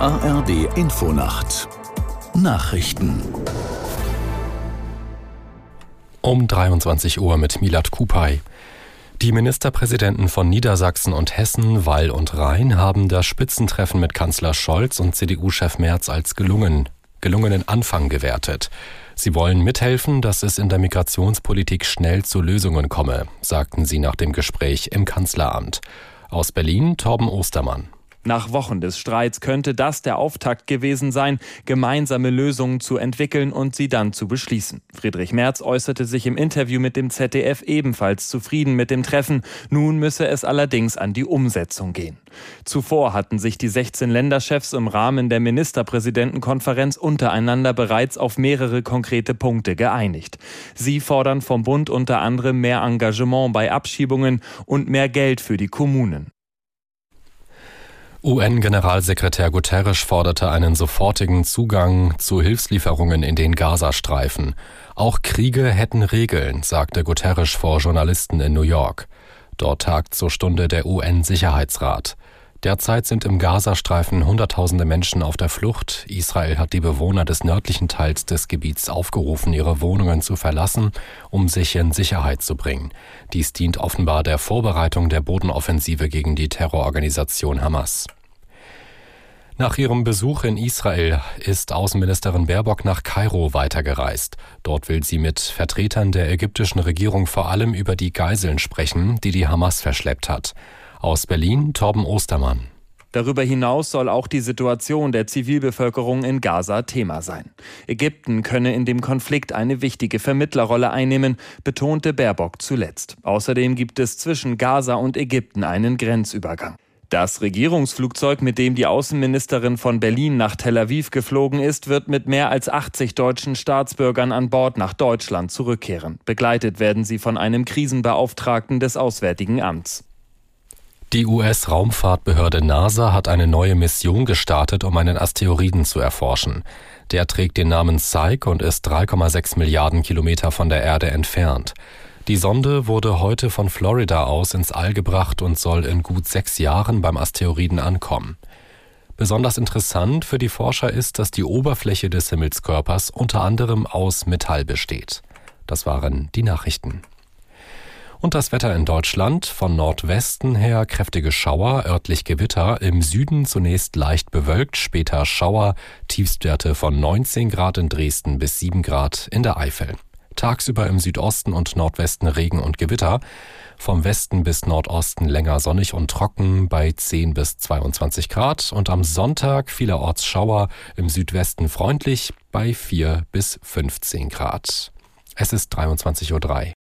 ARD Infonacht Nachrichten um 23 Uhr mit Milat Kupay. Die Ministerpräsidenten von Niedersachsen und Hessen, Wall und Rhein, haben das Spitzentreffen mit Kanzler Scholz und CDU-Chef Merz als gelungen, gelungenen Anfang gewertet. Sie wollen mithelfen, dass es in der Migrationspolitik schnell zu Lösungen komme, sagten sie nach dem Gespräch im Kanzleramt. Aus Berlin Torben Ostermann. Nach Wochen des Streits könnte das der Auftakt gewesen sein, gemeinsame Lösungen zu entwickeln und sie dann zu beschließen. Friedrich Merz äußerte sich im Interview mit dem ZDF ebenfalls zufrieden mit dem Treffen. Nun müsse es allerdings an die Umsetzung gehen. Zuvor hatten sich die 16 Länderchefs im Rahmen der Ministerpräsidentenkonferenz untereinander bereits auf mehrere konkrete Punkte geeinigt. Sie fordern vom Bund unter anderem mehr Engagement bei Abschiebungen und mehr Geld für die Kommunen. UN-Generalsekretär Guterres forderte einen sofortigen Zugang zu Hilfslieferungen in den Gazastreifen. Auch Kriege hätten Regeln, sagte Guterres vor Journalisten in New York. Dort tagt zur Stunde der UN-Sicherheitsrat. Derzeit sind im Gazastreifen Hunderttausende Menschen auf der Flucht. Israel hat die Bewohner des nördlichen Teils des Gebiets aufgerufen, ihre Wohnungen zu verlassen, um sich in Sicherheit zu bringen. Dies dient offenbar der Vorbereitung der Bodenoffensive gegen die Terrororganisation Hamas. Nach ihrem Besuch in Israel ist Außenministerin Baerbock nach Kairo weitergereist. Dort will sie mit Vertretern der ägyptischen Regierung vor allem über die Geiseln sprechen, die die Hamas verschleppt hat. Aus Berlin Torben Ostermann. Darüber hinaus soll auch die Situation der Zivilbevölkerung in Gaza Thema sein. Ägypten könne in dem Konflikt eine wichtige Vermittlerrolle einnehmen, betonte Baerbock zuletzt. Außerdem gibt es zwischen Gaza und Ägypten einen Grenzübergang. Das Regierungsflugzeug, mit dem die Außenministerin von Berlin nach Tel Aviv geflogen ist, wird mit mehr als 80 deutschen Staatsbürgern an Bord nach Deutschland zurückkehren. Begleitet werden sie von einem Krisenbeauftragten des Auswärtigen Amts. Die US-Raumfahrtbehörde NASA hat eine neue Mission gestartet, um einen Asteroiden zu erforschen. Der trägt den Namen Psyche und ist 3,6 Milliarden Kilometer von der Erde entfernt. Die Sonde wurde heute von Florida aus ins All gebracht und soll in gut sechs Jahren beim Asteroiden ankommen. Besonders interessant für die Forscher ist, dass die Oberfläche des Himmelskörpers unter anderem aus Metall besteht. Das waren die Nachrichten. Und das Wetter in Deutschland von Nordwesten her kräftige Schauer, örtlich Gewitter, im Süden zunächst leicht bewölkt, später Schauer, Tiefstwerte von 19 Grad in Dresden bis 7 Grad in der Eifel. Tagsüber im Südosten und Nordwesten Regen und Gewitter. Vom Westen bis Nordosten länger sonnig und trocken bei 10 bis 22 Grad und am Sonntag vielerorts Schauer, im Südwesten freundlich bei 4 bis 15 Grad. Es ist 23.03 Uhr.